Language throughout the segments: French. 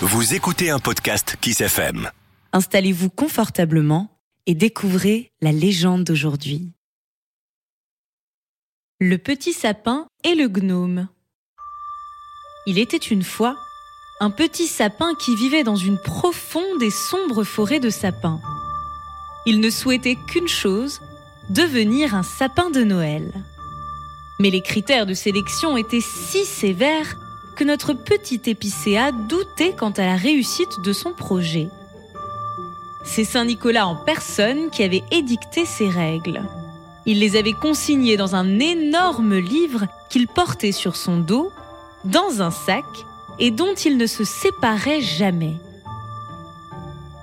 Vous écoutez un podcast Kiss FM. Installez-vous confortablement et découvrez la légende d'aujourd'hui. Le petit sapin et le gnome. Il était une fois un petit sapin qui vivait dans une profonde et sombre forêt de sapins. Il ne souhaitait qu'une chose, devenir un sapin de Noël. Mais les critères de sélection étaient si sévères que notre petit épicéa doutait quant à la réussite de son projet. C'est Saint Nicolas en personne qui avait édicté ces règles. Il les avait consignées dans un énorme livre qu'il portait sur son dos, dans un sac, et dont il ne se séparait jamais.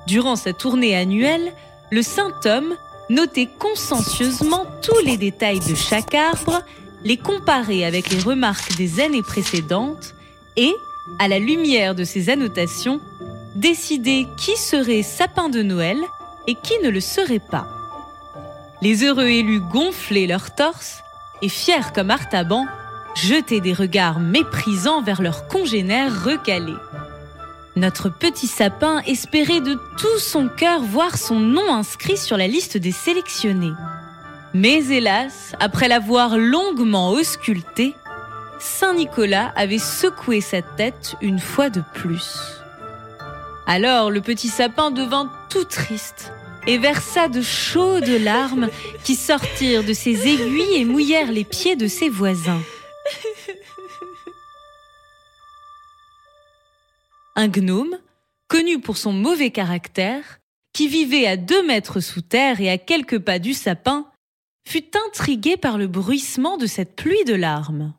Durant sa tournée annuelle, le saint homme notait consciencieusement tous les détails de chaque arbre, les comparait avec les remarques des années précédentes et, à la lumière de ces annotations, décider qui serait sapin de Noël et qui ne le serait pas. Les heureux élus gonflaient leurs torses et, fiers comme Artaban, jetaient des regards méprisants vers leurs congénères recalés. Notre petit sapin espérait de tout son cœur voir son nom inscrit sur la liste des sélectionnés. Mais hélas, après l'avoir longuement ausculté, Saint Nicolas avait secoué sa tête une fois de plus. Alors le petit sapin devint tout triste et versa de chaudes larmes qui sortirent de ses aiguilles et mouillèrent les pieds de ses voisins. Un gnome, connu pour son mauvais caractère, qui vivait à deux mètres sous terre et à quelques pas du sapin, fut intrigué par le bruissement de cette pluie de larmes.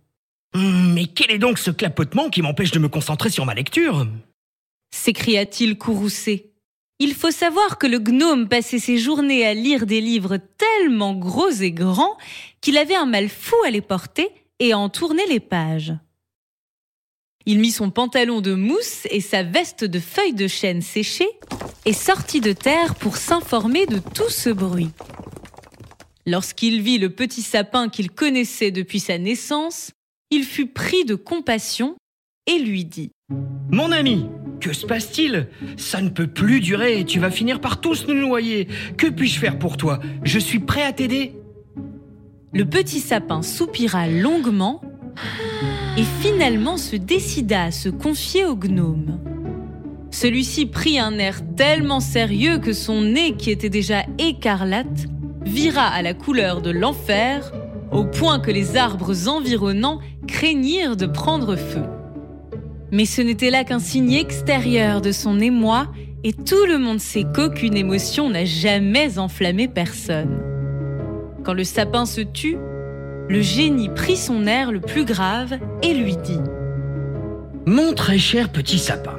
Hum, mais quel est donc ce clapotement qui m'empêche de me concentrer sur ma lecture? S'écria-t-il courroucé. Il faut savoir que le gnome passait ses journées à lire des livres tellement gros et grands qu'il avait un mal fou à les porter et à en tourner les pages. Il mit son pantalon de mousse et sa veste de feuilles de chêne séchées et sortit de terre pour s'informer de tout ce bruit. Lorsqu'il vit le petit sapin qu'il connaissait depuis sa naissance, il fut pris de compassion et lui dit ⁇ Mon ami, que se passe-t-il? Ça ne peut plus durer, tu vas finir par tous nous noyer. Que puis-je faire pour toi? Je suis prêt à t'aider. Le petit sapin soupira longuement et finalement se décida à se confier au gnome. Celui-ci prit un air tellement sérieux que son nez, qui était déjà écarlate, vira à la couleur de l'enfer, au point que les arbres environnants craignirent de prendre feu. Mais ce n'était là qu'un signe extérieur de son émoi, et tout le monde sait qu'aucune émotion n'a jamais enflammé personne. Quand le sapin se tut, le génie prit son air le plus grave et lui dit ⁇ Mon très cher petit sapin,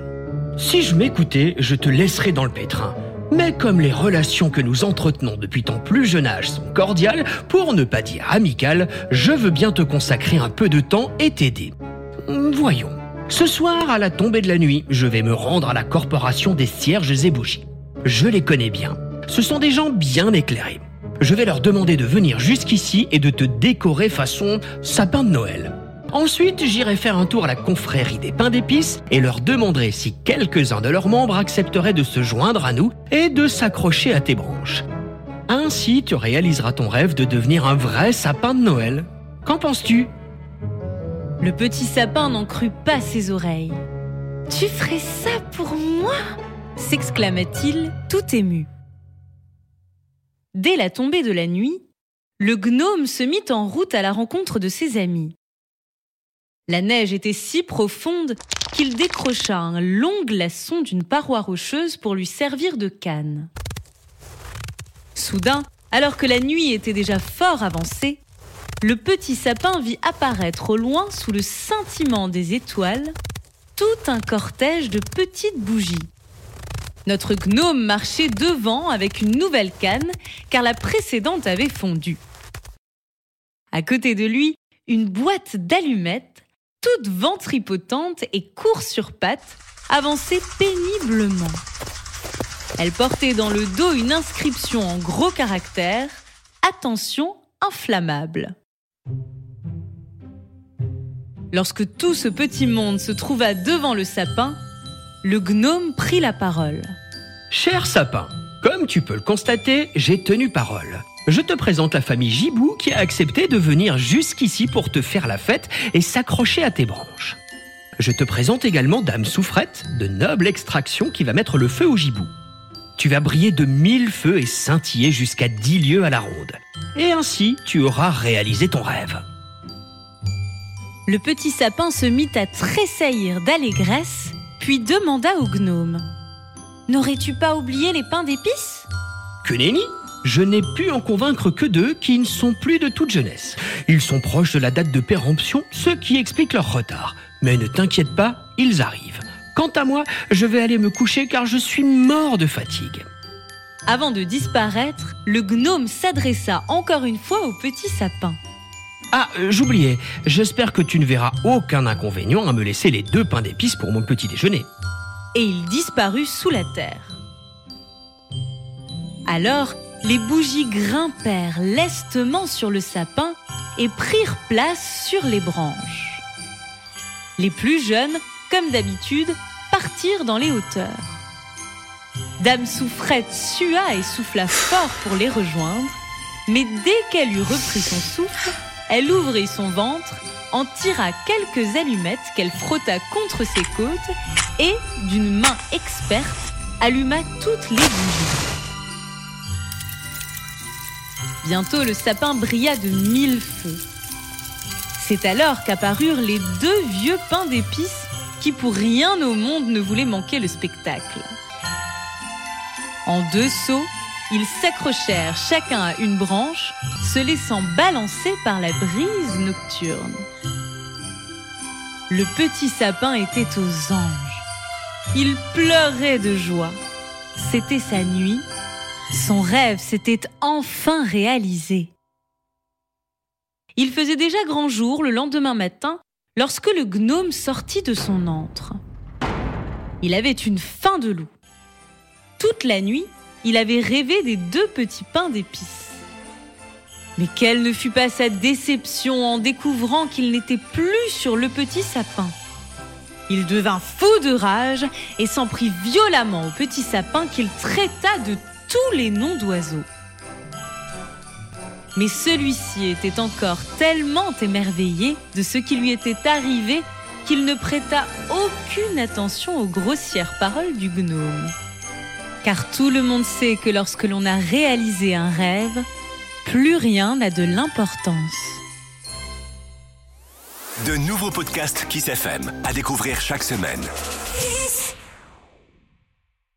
si je m'écoutais, je te laisserais dans le pétrin. Mais comme les relations que nous entretenons depuis ton plus jeune âge sont cordiales, pour ne pas dire amicales, je veux bien te consacrer un peu de temps et t'aider. Voyons. Ce soir, à la tombée de la nuit, je vais me rendre à la corporation des cierges et bougies. Je les connais bien. Ce sont des gens bien éclairés. Je vais leur demander de venir jusqu'ici et de te décorer façon sapin de Noël. Ensuite, j'irai faire un tour à la confrérie des pains d'épices et leur demanderai si quelques-uns de leurs membres accepteraient de se joindre à nous et de s'accrocher à tes branches. Ainsi, tu réaliseras ton rêve de devenir un vrai sapin de Noël. Qu'en penses-tu? Le petit sapin n'en crut pas ses oreilles. Tu ferais ça pour moi? s'exclama-t-il, tout ému. Dès la tombée de la nuit, le gnome se mit en route à la rencontre de ses amis. La neige était si profonde qu'il décrocha un long glaçon d'une paroi rocheuse pour lui servir de canne. Soudain, alors que la nuit était déjà fort avancée, le petit sapin vit apparaître au loin sous le scintillement des étoiles tout un cortège de petites bougies. Notre gnome marchait devant avec une nouvelle canne car la précédente avait fondu. À côté de lui, une boîte d'allumettes toute ventripotente et court sur pattes, avançait péniblement. Elle portait dans le dos une inscription en gros caractères Attention inflammable. Lorsque tout ce petit monde se trouva devant le sapin, le gnome prit la parole. Cher sapin, comme tu peux le constater, j'ai tenu parole. Je te présente la famille Gibou qui a accepté de venir jusqu'ici pour te faire la fête et s'accrocher à tes branches. Je te présente également Dame Souffrette, de noble extraction qui va mettre le feu au gibou. Tu vas briller de mille feux et scintiller jusqu'à dix lieues à la ronde. Et ainsi, tu auras réalisé ton rêve. Le petit sapin se mit à tressaillir d'allégresse, puis demanda au gnome N'aurais-tu pas oublié les pains d'épices? Que nenni je n'ai pu en convaincre que deux qui ne sont plus de toute jeunesse. Ils sont proches de la date de péremption, ce qui explique leur retard. Mais ne t'inquiète pas, ils arrivent. Quant à moi, je vais aller me coucher car je suis mort de fatigue. Avant de disparaître, le gnome s'adressa encore une fois au petit sapin. Ah, euh, j'oubliais, j'espère que tu ne verras aucun inconvénient à me laisser les deux pains d'épices pour mon petit déjeuner. Et il disparut sous la terre. Alors, les bougies grimpèrent lestement sur le sapin et prirent place sur les branches. Les plus jeunes, comme d'habitude, partirent dans les hauteurs. Dame Souffrette sua et souffla fort pour les rejoindre, mais dès qu'elle eut repris son souffle, elle ouvrit son ventre, en tira quelques allumettes qu'elle frotta contre ses côtes et, d'une main experte, alluma toutes les bougies. Bientôt le sapin brilla de mille feux. C'est alors qu'apparurent les deux vieux pains d'épices qui pour rien au monde ne voulaient manquer le spectacle. En deux sauts, ils s'accrochèrent chacun à une branche, se laissant balancer par la brise nocturne. Le petit sapin était aux anges. Il pleurait de joie. C'était sa nuit son rêve s'était enfin réalisé. Il faisait déjà grand jour le lendemain matin lorsque le gnome sortit de son antre. Il avait une faim de loup. Toute la nuit, il avait rêvé des deux petits pains d'épices. Mais quelle ne fut pas sa déception en découvrant qu'il n'était plus sur le petit sapin. Il devint fou de rage et s'en prit violemment au petit sapin qu'il traita de tous les noms d'oiseaux. Mais celui-ci était encore tellement émerveillé de ce qui lui était arrivé qu'il ne prêta aucune attention aux grossières paroles du gnome. Car tout le monde sait que lorsque l'on a réalisé un rêve, plus rien n'a de l'importance. De nouveaux podcasts Kiss FM à découvrir chaque semaine.